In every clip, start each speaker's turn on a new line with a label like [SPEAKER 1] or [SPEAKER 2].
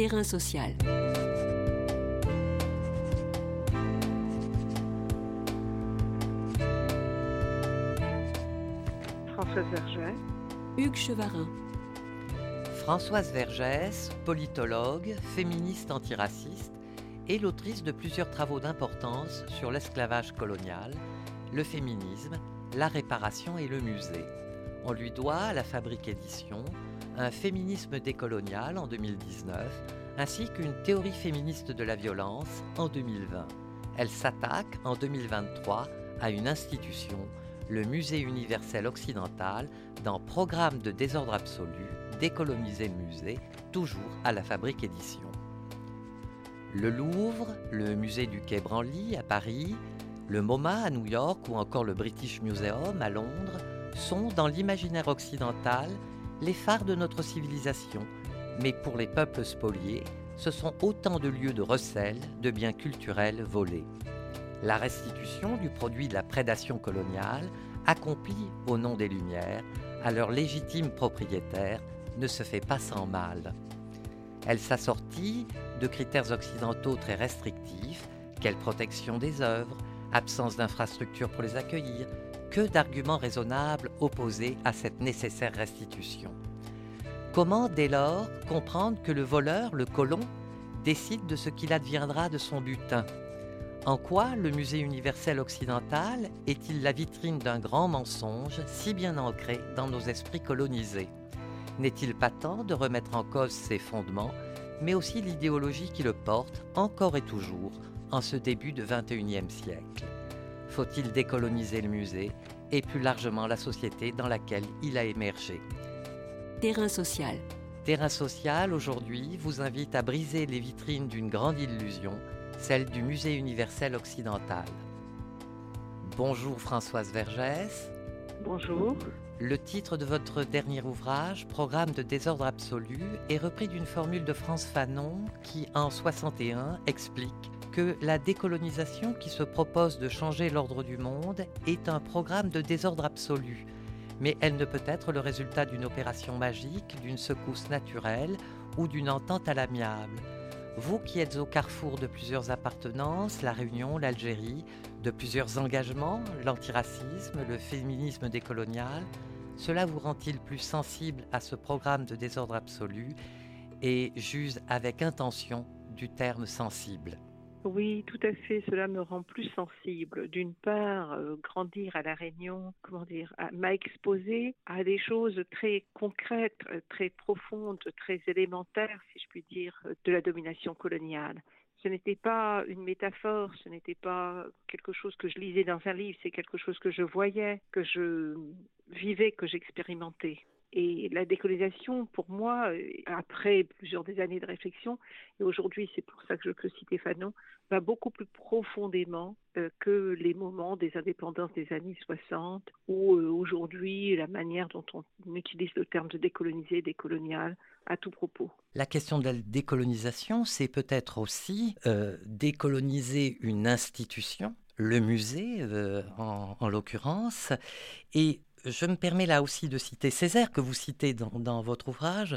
[SPEAKER 1] Terrain social.
[SPEAKER 2] Françoise Vergès.
[SPEAKER 1] Hugues Chevarin.
[SPEAKER 3] Françoise Vergès, politologue, féministe antiraciste et l'autrice de plusieurs travaux d'importance sur l'esclavage colonial, le féminisme, la réparation et le musée. On lui doit à la Fabrique Édition un féminisme décolonial en 2019 ainsi qu'une théorie féministe de la violence en 2020. Elle s'attaque en 2023 à une institution, le Musée universel occidental, dans Programme de désordre absolu, décoloniser musée, toujours à la Fabrique Édition. Le Louvre, le musée du Quai Branly à Paris, le MoMA à New York ou encore le British Museum à Londres sont, dans l'imaginaire occidental, les phares de notre civilisation. Mais pour les peuples spoliés, ce sont autant de lieux de recel de biens culturels volés. La restitution du produit de la prédation coloniale, accomplie au nom des Lumières, à leurs légitimes propriétaires, ne se fait pas sans mal. Elle s'assortit de critères occidentaux très restrictifs, quelle protection des œuvres, absence d'infrastructures pour les accueillir, que d'arguments raisonnables opposés à cette nécessaire restitution. Comment dès lors comprendre que le voleur, le colon, décide de ce qu'il adviendra de son butin? En quoi le musée universel occidental est-il la vitrine d'un grand mensonge si bien ancré dans nos esprits colonisés? N'est-il pas temps de remettre en cause ses fondements, mais aussi l'idéologie qui le porte encore et toujours en ce début de XXIe siècle? Faut-il décoloniser le musée et plus largement la société dans laquelle il a émergé?
[SPEAKER 1] Terrain social.
[SPEAKER 3] Terrain social aujourd'hui vous invite à briser les vitrines d'une grande illusion, celle du Musée universel occidental. Bonjour Françoise Vergès.
[SPEAKER 2] Bonjour.
[SPEAKER 3] Le titre de votre dernier ouvrage, Programme de désordre absolu, est repris d'une formule de France Fanon qui, en 61, explique que la décolonisation qui se propose de changer l'ordre du monde est un programme de désordre absolu, mais elle ne peut être le résultat d'une opération magique, d'une secousse naturelle ou d'une entente à l'amiable. Vous qui êtes au carrefour de plusieurs appartenances, la Réunion, l'Algérie, de plusieurs engagements, l'antiracisme, le féminisme décolonial, cela vous rend-il plus sensible à ce programme de désordre absolu et j'use avec intention du terme sensible?
[SPEAKER 2] Oui, tout à fait. Cela me rend plus sensible. D'une part, euh, grandir à la Réunion, comment dire, m'a exposé à des choses très concrètes, euh, très profondes, très élémentaires, si je puis dire, euh, de la domination coloniale. Ce n'était pas une métaphore, ce n'était pas quelque chose que je lisais dans un livre, c'est quelque chose que je voyais, que je vivais, que j'expérimentais. Et la décolonisation, pour moi, après plusieurs années de réflexion, et aujourd'hui c'est pour ça que je peux citer Fanon, va beaucoup plus profondément euh, que les moments des indépendances des années 60 ou euh, aujourd'hui la manière dont on utilise le terme de décoloniser, décolonial à tout propos.
[SPEAKER 3] La question de la décolonisation, c'est peut-être aussi euh, décoloniser une institution, le musée en l'occurrence, et je me permets là aussi de citer Césaire, que vous citez dans, votre ouvrage,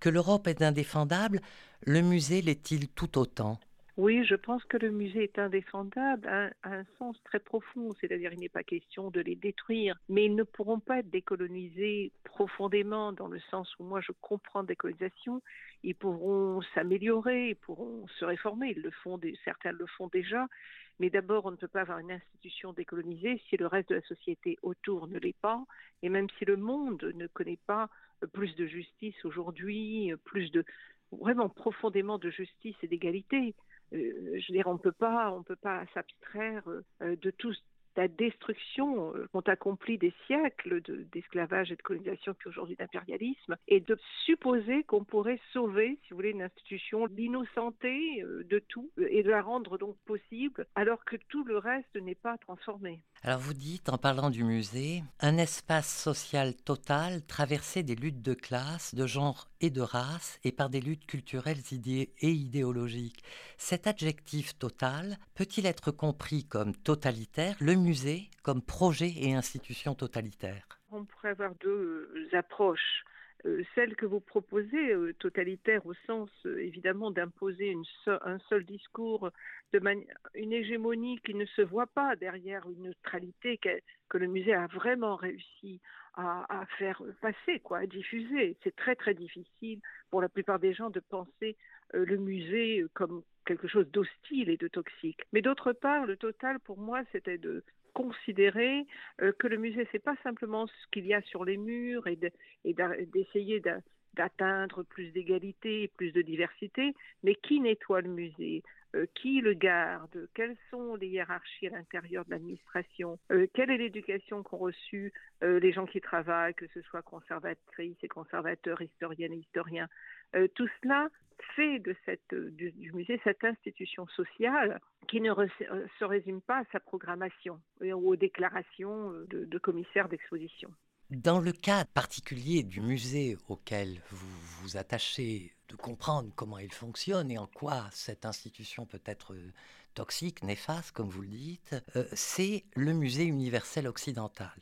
[SPEAKER 3] que l'Europe est indéfendable, le musée l'est-il tout autant?
[SPEAKER 2] Oui, je pense que le musée est indéfendable à, un sens très profond, c'est-à-dire il n'est pas question de les détruire, mais ils ne pourront pas être décolonisés profondément dans le sens où moi je comprends décolonisation, ils pourront s'améliorer, ils pourront se réformer, ils le font, certains le font déjà, mais d'abord, on ne peut pas avoir une institution décolonisée si le reste de la société autour ne l'est pas, et même si le monde ne connaît pas plus de justice aujourd'hui, plus de vraiment profondément de justice et d'égalité. Euh, je veux dire, on peut pas, on peut pas s'abstraire euh, de tout la destruction euh, qu'ont accompli des siècles d'esclavage et de colonisation, puis aujourd'hui d'impérialisme, et de supposer qu'on pourrait sauver, si vous voulez, une institution, l'innocenter euh, de tout, euh, et de la rendre donc possible, alors que tout le reste n'est pas transformé.
[SPEAKER 3] Alors vous dites, en parlant du musée, un espace social total traversé des luttes de classe, de genre et de race, et par des luttes culturelles et idéologiques. Cet adjectif total peut-il être compris comme totalitaire? Le musée comme projet et institution totalitaire
[SPEAKER 2] On pourrait avoir deux approches. euh, celle que vous proposez, euh, totalitaire au sens euh, évidemment d'imposer un seul discours, de une hégémonie qui ne se voit pas derrière une neutralité que, le musée a vraiment réussi à, à, faire passer, quoi, à diffuser. C'est très très difficile pour la plupart des gens de penser le musée comme quelque chose d'hostile et de toxique. Mais d'autre part, le total pour moi, c'était de considérer euh, que le musée, c'est pas simplement ce qu'il y a sur les murs et d'essayer d'atteindre plus d'égalité et plus de diversité, mais qui nettoie le musée? Euh, qui le garde, quelles sont les hiérarchies à l'intérieur de l'administration, euh, quelle est l'éducation qu'ont reçue les gens qui travaillent, que ce soit conservatrices et conservateurs, historiennes et historiens? tout cela fait du, musée cette institution sociale qui ne euh, se résume pas à sa programmation ou aux déclarations euh, de commissaires d'exposition.
[SPEAKER 3] Dans le cas particulier du musée auquel vous vous attachez, de comprendre comment il fonctionne et en quoi cette institution peut être euh, toxique, néfaste, comme vous le dites, c'est le musée universel occidental.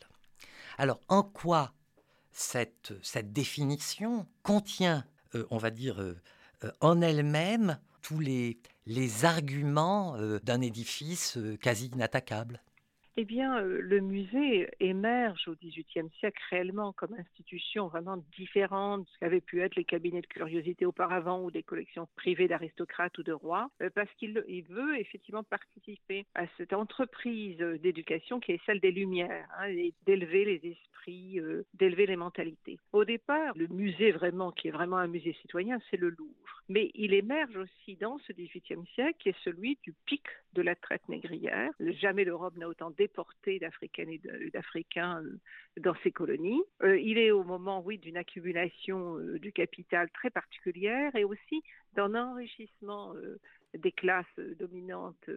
[SPEAKER 3] Alors, en quoi cette, définition contient, on va dire, euh, en elle-même tous les, arguments euh, d'un édifice euh, quasi inattaquable?
[SPEAKER 2] Eh bien, euh, le musée émerge au XVIIIe siècle réellement comme institution vraiment différente de ce qu'avaient pu être les cabinets de curiosité auparavant ou des collections privées d'aristocrates ou de rois, euh, parce qu'il veut effectivement participer à cette entreprise d'éducation qui est celle des Lumières, hein, d'élever les esprits, euh, d'élever les mentalités. Au départ, le musée vraiment, qui est vraiment un musée citoyen, c'est le Louvre. Mais il émerge aussi dans ce XVIIIe siècle, qui est celui du pic de la traite négrière. Jamais l'Europe n'a autant déporté d'Africaines et d'Africains euh, dans ses colonies. Euh, il est au moment, oui, d'une accumulation euh, du capital très particulière et aussi d'un enrichissement des classes dominantes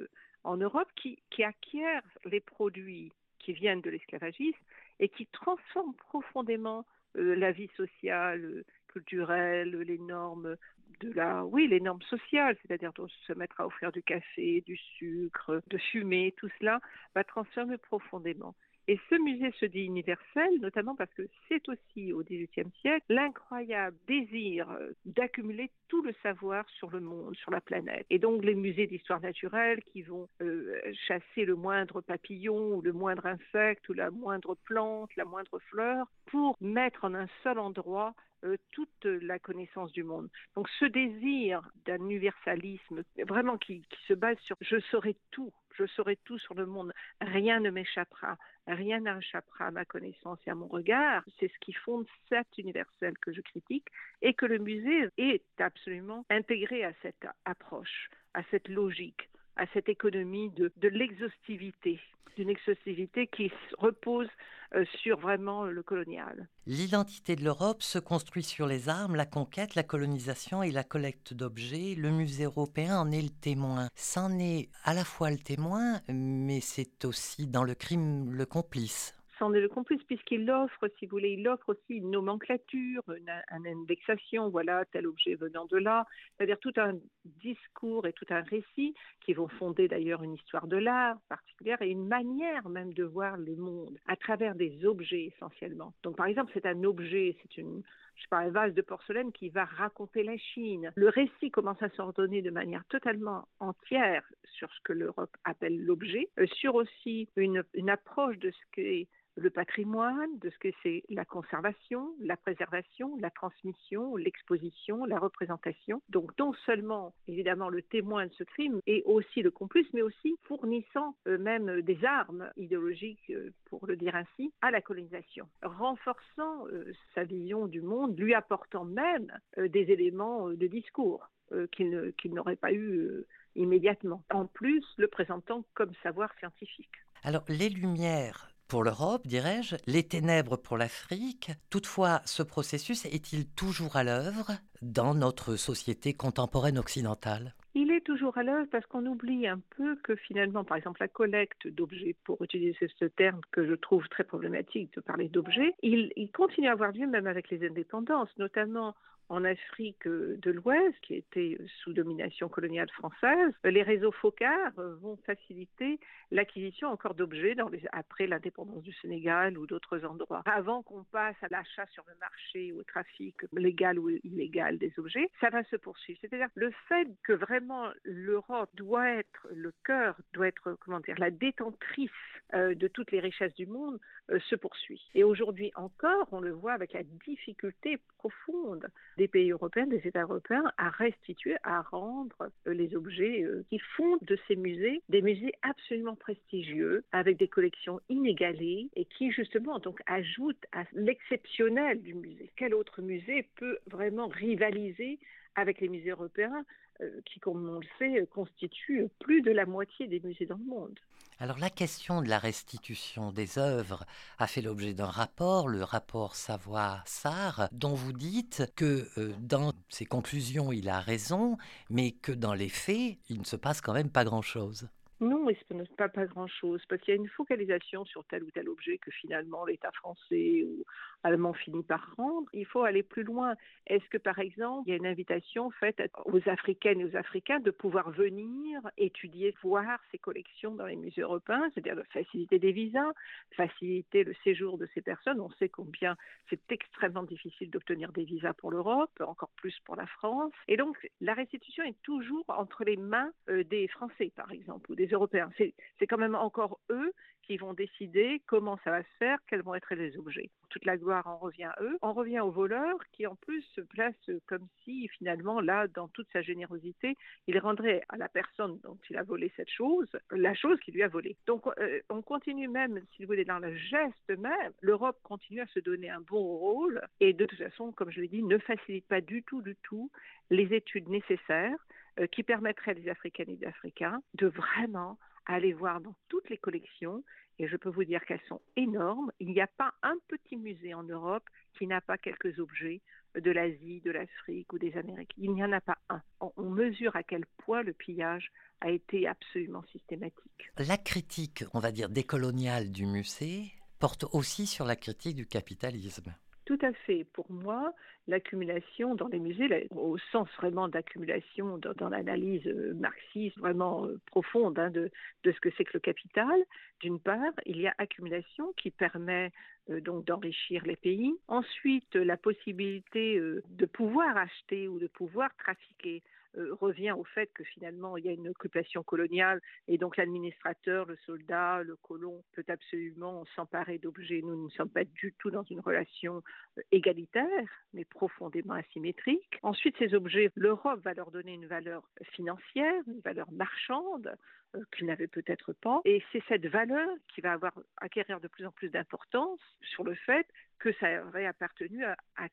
[SPEAKER 2] en Europe qui acquièrent les produits qui viennent de l'esclavagisme et qui transforment profondément la vie sociale, culturelle, les normes de la, oui, les normes sociales, c'est-à-dire de se mettre à offrir du café, du sucre, de fumer, tout cela va transformer profondément. Et ce musée se dit universel, notamment parce que c'est aussi au XVIIIe siècle l'incroyable désir d'accumuler tout le savoir sur le monde, sur la planète. Et donc les musées d'histoire naturelle qui vont euh, chasser le moindre papillon ou le moindre insecte ou la moindre plante, la moindre fleur, pour mettre en un seul endroit euh, toute la connaissance du monde. Donc ce désir d'un universalisme vraiment qui, qui, se base sur je saurai tout, je saurai tout sur le monde, rien ne m'échappera, rien n'échappera à ma connaissance et à mon regard, c'est ce qui fonde cet universel que je critique et que le musée est absolument intégré à cette approche, à cette logique à cette économie de, de l'exhaustivité, d'une exhaustivité qui repose euh, sur vraiment le colonial.
[SPEAKER 3] L'identité de l'Europe se construit sur les armes, la conquête, la colonisation et la collecte d'objets. Le musée européen en est le témoin. C'en est à la fois le témoin, mais c'est aussi dans le crime le complice
[SPEAKER 2] c'en le complice puisqu'il offre, si vous voulez, il offre aussi une nomenclature, une, indexation, voilà, tel objet venant de là, c'est-à-dire tout un discours et tout un récit qui vont fonder d'ailleurs une histoire de l'art particulière et une manière même de voir le monde à travers des objets essentiellement. Donc par exemple, c'est un objet, c'est une, je un vase de porcelaine qui va raconter la Chine. Le récit commence à s'ordonner de manière totalement entière sur ce que l'Europe appelle l'objet, euh, sur aussi une, une approche de ce qu'est le patrimoine, de ce que c'est la conservation, la préservation, la transmission, l'exposition, la représentation. Donc non seulement évidemment le témoin de ce crime et aussi le complice, mais aussi fournissant eux même des armes idéologiques, euh, pour le dire ainsi, à la colonisation, renforçant euh, sa vision du monde, lui apportant même euh, des éléments de discours qu'il n'aurait pas eu immédiatement. En plus, le présentant comme savoir scientifique.
[SPEAKER 3] Alors, les Lumières pour l'Europe, dirais-je, les ténèbres pour l'Afrique. Toutefois, ce processus est-il toujours à l'œuvre dans notre société contemporaine occidentale?
[SPEAKER 2] Il est toujours à l'œuvre parce qu'on oublie un peu que finalement, par exemple, la collecte d'objets, pour utiliser ce terme que je trouve très problématique de parler d'objets, il, il continue à avoir lieu même avec les indépendances, notamment en Afrique de l'Ouest, qui était sous domination coloniale française, les réseaux FOCAR vont faciliter l'acquisition encore d'objets après l'indépendance du Sénégal ou d'autres endroits. Avant qu'on passe à l'achat sur le marché, au trafic légal ou illégal des objets, ça va se poursuivre. C'est-à-dire le fait que vraiment l'Europe doit être le cœur, doit être comment dire la détentrice euh, de toutes les richesses du monde euh, se poursuit. Et aujourd'hui encore, on le voit avec la difficulté profonde des pays européens, des États européens, à restituer, à rendre euh, les objets qui font de ces musées des musées absolument prestigieux, avec des collections inégalées et qui justement donc ajoutent à l'exceptionnel du musée. Quel autre musée peut vraiment rivaliser avec les musées européens euh, qui, comme on le sait, constituent plus de la moitié des musées dans le monde.
[SPEAKER 3] Alors la question de la restitution des œuvres a fait l'objet d'un rapport, le rapport Savoie-Sarr, dont vous dites que euh, dans ses conclusions il a raison, mais que dans les faits il ne se passe quand même pas grand-chose.
[SPEAKER 2] Non, il ne se passe pas, grand-chose, parce qu'il y a une focalisation sur tel ou tel objet que finalement l'État français ou allemand finit par rendre. Il faut aller plus loin. Est-ce que, par exemple, il y a une invitation faite aux Africaines et aux Africains de pouvoir venir étudier, voir ces collections dans les musées européens, c'est-à-dire de faciliter des visas, faciliter le séjour de ces personnes? On sait combien c'est extrêmement difficile d'obtenir des visas pour l'Europe, encore plus pour la France. Et donc, la restitution est toujours entre les mains euh, des Français, par exemple, ou des Européens. C'est quand même encore eux qui vont décider comment ça va se faire, quels vont être les objets. Toute la gloire en revient à eux. On revient aux voleurs qui en plus se placent comme si finalement là, dans toute sa générosité, il rendrait à la personne dont il a volé cette chose la chose qui lui a volé. Donc euh, on continue même, si vous voulez, dans le geste même, l'Europe continue à se donner un bon rôle et de toute façon, comme je l'ai dit, ne facilite pas du tout, du tout les études nécessaires euh, qui permettraient à des Africaines et des Africains de vraiment aller voir dans toutes les collections, et je peux vous dire qu'elles sont énormes. Il n'y a pas un petit musée en Europe qui n'a pas quelques objets de l'Asie, de l'Afrique ou des Amériques. Il n'y en a pas un. On mesure à quel point le pillage a été absolument systématique.
[SPEAKER 3] La critique, on va dire, décoloniale du musée porte aussi sur la critique du capitalisme.
[SPEAKER 2] Tout à fait. Pour moi, l'accumulation dans les musées, au sens vraiment d'accumulation dans, l'analyse euh, marxiste vraiment euh, profonde hein, de, ce que c'est que le capital, d'une part, il y a accumulation qui permet euh, donc d'enrichir les pays. Ensuite, la possibilité de pouvoir acheter ou de pouvoir trafiquer euh, revient au fait que finalement il y a une occupation coloniale et donc l'administrateur, le soldat, le colon peut absolument s'emparer d'objets. Nous ne sommes pas du tout dans une relation euh, égalitaire, mais profondément asymétrique. Ensuite, ces objets, l'Europe va leur donner une valeur financière, une valeur marchande euh, qu'ils n'avaient peut-être pas. Et c'est cette valeur qui va avoir acquérir de plus en plus d'importance sur le fait que ça aurait appartenu à, à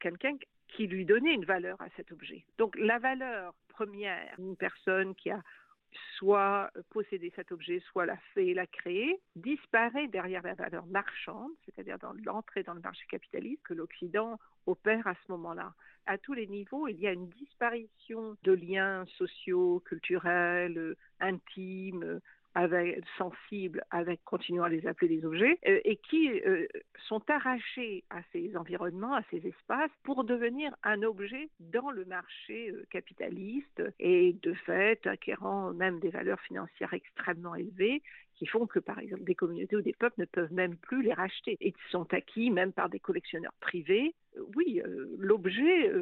[SPEAKER 2] qui lui donnait une valeur à cet objet. Donc la valeur première d'une personne qui a soit possédé cet objet, soit l'a fait, l'a créé, disparaît derrière la valeur marchande, c'est-à-dire dans l'entrée dans le marché capitaliste que l'Occident opère à ce moment-là. À tous les niveaux, il y a une disparition de liens sociaux, culturels, intimes, sensibles, avec, continuons à les appeler des objets, euh, et qui euh, sont arrachés à ces environnements, à ces espaces, pour devenir un objet dans le marché euh, capitaliste, et de fait acquérant même des valeurs financières extrêmement élevées, qui font que, par exemple, des communautés ou des peuples ne peuvent même plus les racheter et sont acquis même par des collectionneurs privés. Oui, l'objet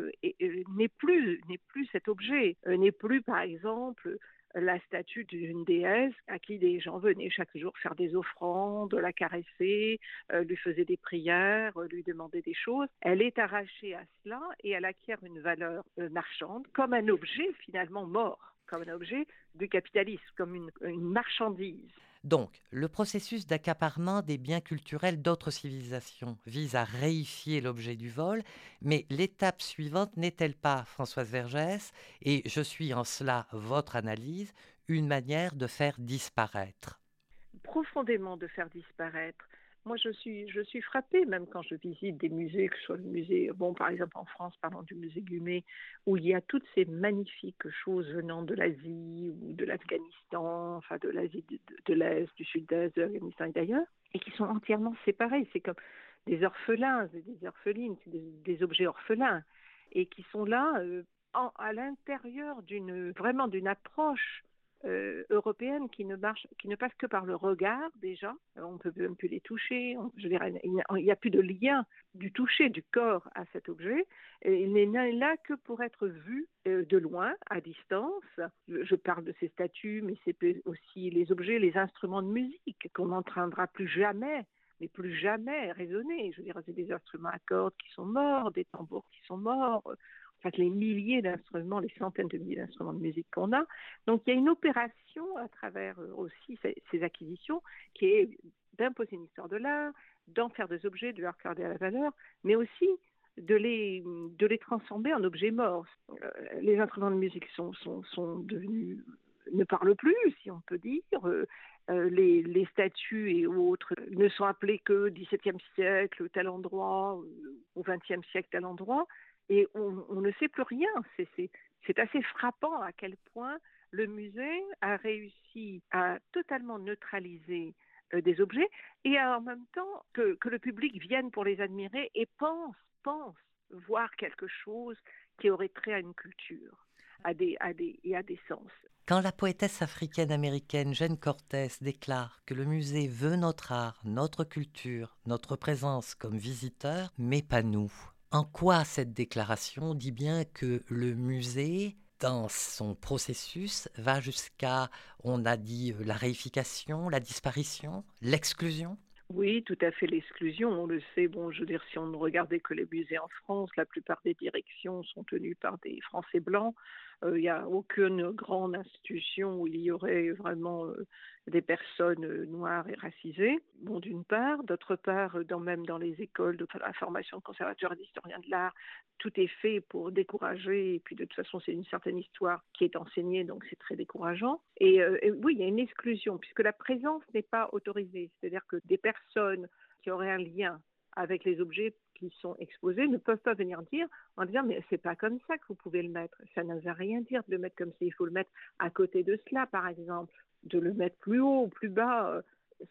[SPEAKER 2] n'est plus n'est plus cet objet, n'est plus, par exemple, la statue d'une déesse à qui des gens venaient chaque jour faire des offrandes, la caresser, euh, lui faisaient des prières, euh, lui demandaient des choses. Elle est arrachée à cela et elle acquiert une valeur euh, marchande comme un objet finalement mort, comme un objet du capitalisme, comme une marchandise.
[SPEAKER 3] Donc, le processus d'accaparement des biens culturels d'autres civilisations vise à réifier l'objet du vol, mais l'étape suivante n'est-elle pas, Françoise Vergès, et je suis en cela votre analyse, une manière de faire disparaître?
[SPEAKER 2] Profondément de faire disparaître moi, je suis, je suis frappée, même quand je visite des musées, que ce soit le musée, bon, par exemple en France, parlons du musée Gumet, où il y a toutes ces magnifiques choses venant de l'Asie ou de l'Afghanistan, enfin de l'Asie de, l'Est, du Sud-Est, de l'Afghanistan et d'ailleurs, et qui sont entièrement séparés. C'est comme des orphelins, des orphelines, des, objets orphelins. et qui sont là à l'intérieur d'une vraiment d'une approche euh, européenne qui ne marche, qui ne passe que par le regard déjà. on ne peut même plus les toucher. je dirais, il n'y a plus de lien du toucher du corps à cet objet. Et il n'est là que pour être vu euh, de loin, à distance. Je, parle de ces statues, mais c'est aussi les objets, les instruments de musique qu'on n'entendra plus jamais mais plus jamais résonner. Je veux dire, c'est des instruments à cordes qui sont morts, des tambours qui sont morts, les milliers d'instruments, les centaines de milliers d'instruments de musique qu'on a. Donc il y a une opération à travers euh, aussi ces, acquisitions qui est d'imposer une histoire de l'art, d'en faire des objets, de leur accorder à la valeur, mais aussi de les, de les transformer en objets morts. Euh, les instruments de musique sont, sont, sont devenus ne parlent plus, si on peut dire. Euh, les, statues et autres ne sont appelés que 17e siècle, tel endroit, ou 20e siècle, tel endroit et on, ne sait plus rien. C'est assez frappant à quel point le musée a réussi à totalement neutraliser euh, des objets et en même temps que, le public vienne pour les admirer et pense, pense voir quelque chose qui aurait trait à une culture à des, à des, et à des sens.
[SPEAKER 3] Quand la poétesse africaine-américaine Jeanne Cortés déclare que le musée veut notre art, notre culture, notre présence comme visiteur, mais pas nous, en quoi cette déclaration dit bien que le musée, dans son processus, va jusqu'à, on a dit, la réification, la disparition, l'exclusion?
[SPEAKER 2] Oui, tout à fait l'exclusion, on le sait. Bon, je veux dire, si on ne regardait que les musées en France, la plupart des directions sont tenues par des Français blancs. Euh, il n'y a aucune grande institution où il y aurait vraiment euh, des personnes euh, noires et racisées, bon, d'une part. D'autre part, même dans les écoles de la formation de conservateurs et d'historiens de l'art, tout est fait pour décourager. Et puis, de toute façon, c'est une certaine histoire qui est enseignée, donc c'est très décourageant. Et oui, il y a une exclusion, puisque la présence n'est pas autorisée. C'est-à-dire que des personnes qui auraient un lien avec les objets qui sont exposés ne peuvent pas venir dire en disant mais c'est pas comme ça que vous pouvez le mettre. Ça ne veut rien dire de le mettre comme ça. Il faut le mettre à côté de cela, par exemple, de le mettre plus haut ou plus bas. Euh,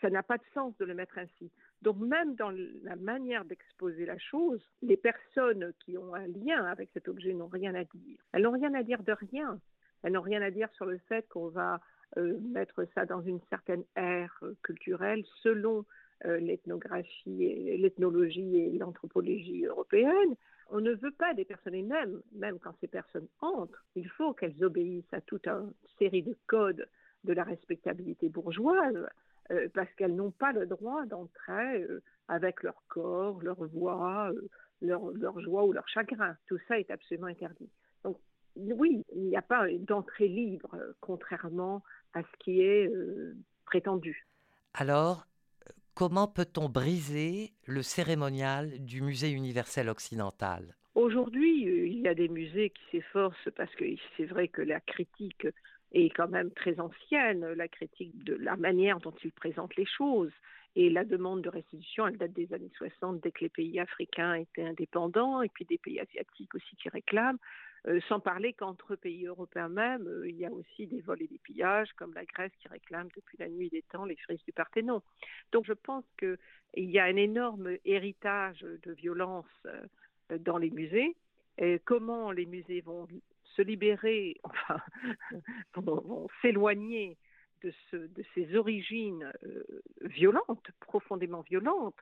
[SPEAKER 2] ça n'a pas de sens de le mettre ainsi. Donc même dans la manière d'exposer la chose, les personnes qui ont un lien avec cet objet n'ont rien à dire. Elles n'ont rien à dire de rien. Elles n'ont rien à dire sur le fait qu'on va euh, mettre ça dans une certaine ère euh, culturelle selon l'ethnographie, et l'ethnologie et l'anthropologie européenne. On ne veut pas des personnes, et même, même quand ces personnes entrent, il faut qu'elles obéissent à toute une série de codes de la respectabilité bourgeoise, euh, parce qu'elles n'ont pas le droit d'entrer euh, avec leur corps, leur voix, leur, leur, joie ou leur chagrin. Tout ça est absolument interdit. Donc, oui, il n'y a pas d'entrée libre, contrairement à ce qui est prétendu.
[SPEAKER 3] Alors, Comment peut-on briser le cérémonial du musée universel occidental?
[SPEAKER 2] Aujourd'hui, euh, il y a des musées qui s'efforcent parce que c'est vrai que la critique est quand même très ancienne, la critique de la manière dont ils présentent les choses. Et la demande de restitution, elle date des années 60, dès que les pays africains étaient indépendants, et puis des pays asiatiques aussi qui réclament. Euh, sans parler qu'entre pays européens même, euh, il y a aussi des vols et des pillages, comme la Grèce qui réclame depuis la nuit des temps les frises du Parthénon. Donc je pense qu'il y a un énorme héritage de violence euh, dans les musées. Comment les musées vont se libérer, enfin, vont, s'éloigner de, ces origines violentes, profondément violentes,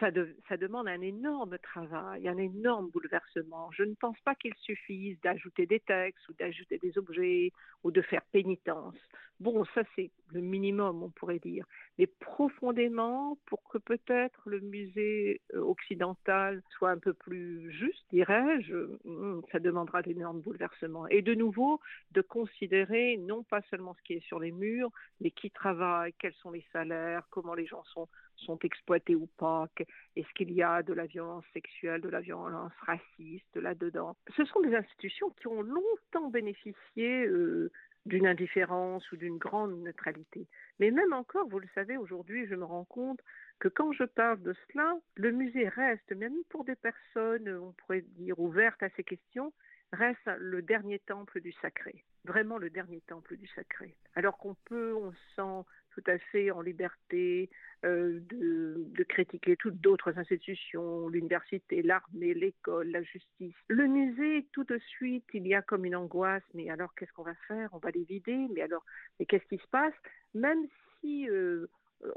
[SPEAKER 2] ça, demande un énorme travail, un énorme bouleversement. Je ne pense pas qu'il suffise d'ajouter des textes ou d'ajouter des objets ou de faire pénitence. Bon, ça c'est le minimum, on pourrait dire. Mais profondément, pour que peut-être le musée euh, occidental soit un peu plus juste, dirais-je, hmm, ça demandera d'énormes bouleversements. Et de nouveau, de considérer non pas seulement ce qui est sur les murs, mais qui travaille, quels sont les salaires, comment les gens sont sont exploités ou pas Est-ce qu'il y a de la violence sexuelle, de la violence raciste là-dedans Ce sont des institutions qui ont longtemps bénéficié euh, d'une indifférence ou d'une grande neutralité. Mais même encore, vous le savez, aujourd'hui, je me rends compte que quand je parle de cela, le musée reste, même pour des personnes, on pourrait dire, ouvertes à ces questions, reste le dernier temple du sacré, vraiment le dernier temple du sacré. Alors qu'on peut, on sent tout à fait en liberté euh, de, critiquer toutes d'autres institutions, l'université, l'armée, l'école, la justice. Le musée, tout de suite, il y a comme une angoisse, mais alors qu'est-ce qu'on va faire? On va les vider, mais alors, mais qu'est-ce qui se passe? Même si euh,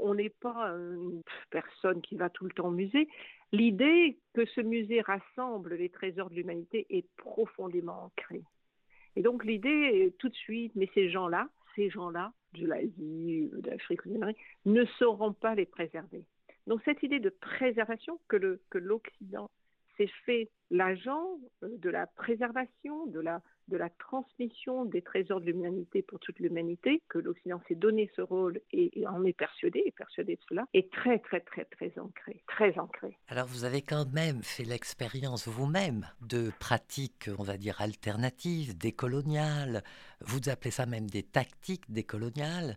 [SPEAKER 2] on n'est pas une personne qui va tout le temps au musée, l'idée que ce musée rassemble les trésors de l'humanité est profondément ancrée. Et donc l'idée, tout de suite, mais ces gens-là, ces gens-là, de l'Asie, d'Afrique, ne sauront pas les préserver. Donc cette idée de préservation que l'Occident s'est fait l'agent euh, de la préservation, de la de la transmission des trésors de l'humanité pour toute l'humanité, que l'Occident s'est donné ce rôle et, en est persuadé, est persuadé de cela, est très, très, très, très ancré, très ancré.
[SPEAKER 3] Alors vous avez quand même fait l'expérience vous-même de pratiques, on va dire, alternatives, décoloniales, vous appelez ça même des tactiques décoloniales,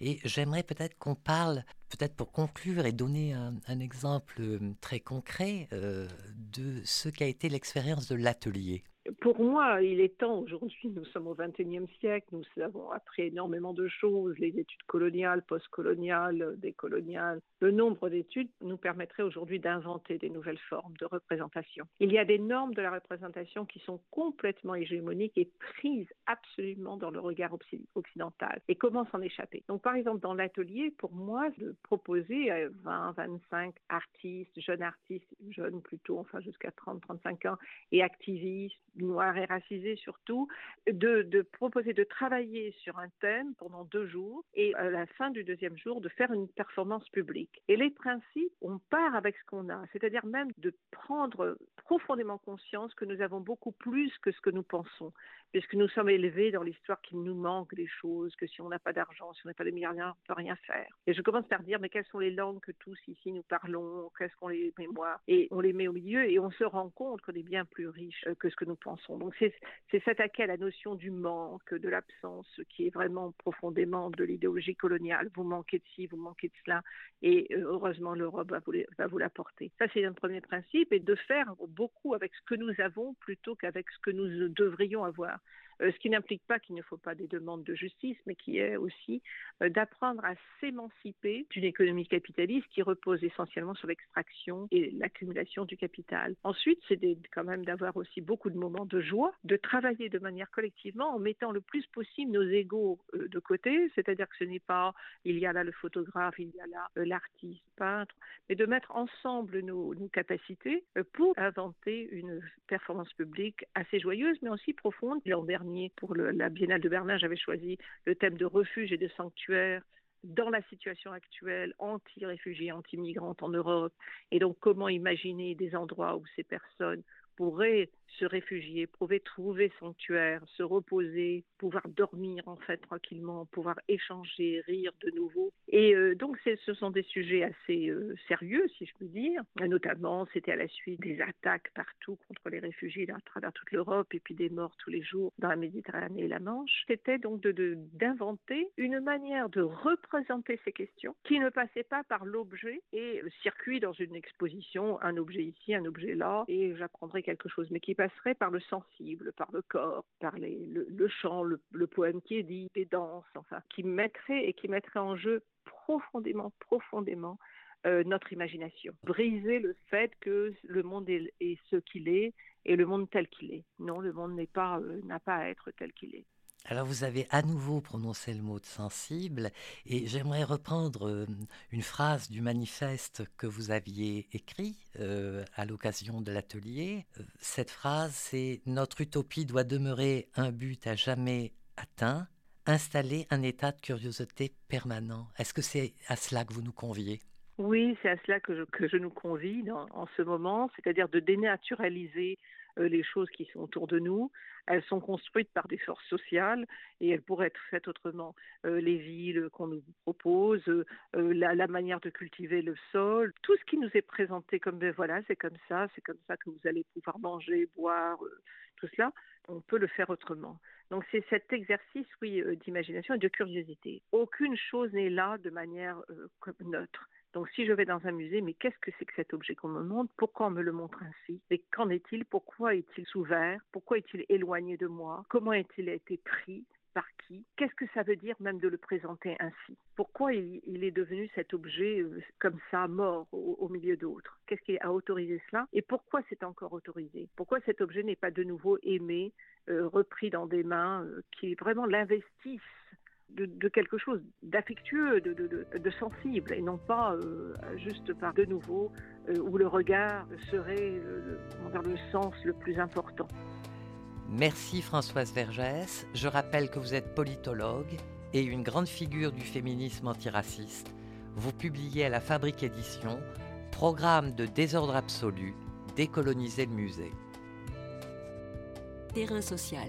[SPEAKER 3] et j'aimerais peut-être qu'on parle, peut-être pour conclure et donner un, exemple euh, très concret euh, de ce qu'a été l'expérience de l'atelier
[SPEAKER 2] pour moi, il est temps aujourd'hui, nous sommes au XXIe siècle, nous avons appris énormément de choses, les études coloniales, postcoloniales, décoloniales. Le nombre d'études nous permettrait aujourd'hui d'inventer des nouvelles formes de représentation. Il y a des normes de la représentation qui sont complètement hégémoniques et prises absolument dans le regard occidental. Et comment s'en échapper Donc, par exemple, dans l'atelier, pour moi, de proposer à 20, 25 artistes, jeunes artistes, jeunes plutôt, enfin jusqu'à 30, 35 ans, et activistes, noirs et racisés surtout, de, de, proposer de travailler sur un thème pendant deux jours et à la fin du deuxième jour de faire une performance publique. Et les principes, on part avec ce qu'on a, c'est-à-dire même de prendre profondément conscience que nous avons beaucoup plus que ce que nous pensons, puisque nous sommes élevés dans l'histoire qu'il nous manque des choses, que si on n'a pas d'argent, si on n'a pas de milliardaires, on ne peut rien faire. Et je commence par dire, mais quelles sont les langues que tous ici nous parlons, qu'est-ce qu'on les mémoire Et on les met au milieu et on se rend compte qu'on est bien plus riche que ce que nous pensons. Donc c'est s'attaquer à la notion du manque, de l'absence, qui est vraiment profondément de l'idéologie coloniale. Vous manquez de ci, vous manquez de cela, et euh, heureusement l'Europe va vous, va vous l'apporter. Ça c'est un premier principe, et de faire beaucoup avec ce que nous avons plutôt qu'avec ce que nous devrions avoir. Euh, ce qui n'implique pas qu'il ne faut pas des demandes de justice, mais qui est aussi euh, d'apprendre à s'émanciper d'une économie capitaliste qui repose essentiellement sur l'extraction et l'accumulation du capital. Ensuite, c'est quand même d'avoir aussi beaucoup de moments de joie, de travailler de manière collectivement en mettant le plus possible nos égaux euh, de côté, c'est-à-dire que ce n'est pas il y a là le photographe, il y a là l'artiste, peintre, mais de mettre ensemble nos, capacités pour inventer une performance publique assez joyeuse, mais aussi profonde. Pour la Biennale de Berlin, j'avais choisi le thème de refuge et de sanctuaire dans la situation actuelle anti-réfugiés, anti-migrantes en Europe. Et donc, comment imaginer des endroits où ces personnes pourraient se réfugier, pouvoir trouver sanctuaire, se reposer, pouvoir dormir en fait tranquillement, pouvoir échanger, rire de nouveau. Et euh, donc ce sont des sujets assez euh, sérieux, si je peux dire. Notamment, c'était à la suite des attaques partout contre les réfugiés à travers toute l'Europe et puis des morts tous les jours dans la Méditerranée et la Manche. C'était donc d'inventer une manière de représenter ces questions qui ne passait pas par l'objet et le circuit dans une exposition, un objet ici, un objet là, et j'apprendrai quelque chose, mais qui passerait par le sensible, par le corps, par le, chant, le, poème qui est dit, les danses, enfin, qui mettrait et qui mettrait en jeu profondément, profondément euh, notre imagination. Briser le fait que le monde est, ce qu'il est et le monde tel qu'il est. Non, le monde n'est pas, euh, n'a pas à être tel qu'il est.
[SPEAKER 3] Alors vous avez à nouveau prononcé le mot de sensible et j'aimerais reprendre euh, une phrase du manifeste que vous aviez écrit euh, à l'occasion de l'atelier. Euh, cette phrase c'est Notre utopie doit demeurer un but à jamais atteint, installer un état de curiosité permanent. Est-ce que c'est à cela que vous nous conviez?
[SPEAKER 2] Oui, c'est à cela que je, nous convie en ce moment, c'est-à-dire de dénaturaliser euh, les choses qui sont autour de nous. Elles sont construites par des forces sociales et elles pourraient être faites autrement. Euh, les villes qu'on nous propose, euh, la, manière de cultiver le sol, tout ce qui nous est présenté comme ben voilà, c'est comme ça, c'est comme ça que vous allez pouvoir manger, boire, tout cela, on peut le faire autrement. Donc c'est cet exercice, oui, d'imagination et de curiosité. Aucune chose n'est là de manière neutre. Donc si je vais dans un musée, mais qu'est-ce que c'est que cet objet qu'on me montre? Pourquoi on me le montre ainsi? Et qu'en est-il? Pourquoi est-il ouvert Pourquoi est-il éloigné de moi? Comment est-il été pris? Par qui? Qu'est-ce que ça veut dire même de le présenter ainsi? Pourquoi il, est devenu cet objet euh, comme ça, mort au, milieu d'autres? Qu'est-ce qui a autorisé cela? Et pourquoi c'est encore autorisé? Pourquoi cet objet n'est pas de nouveau aimé, euh, repris dans des mains euh, qui vraiment l'investissent de, quelque chose d'affectueux, de, sensible, et non pas juste par de nouveau où le regard serait le sens le plus important.
[SPEAKER 3] Merci Françoise Vergès. Je rappelle que vous êtes politologue et une grande figure du féminisme antiraciste. Vous publiez à la Fabrique Édition Programme de désordre absolu, décoloniser le musée.
[SPEAKER 1] Terrain social.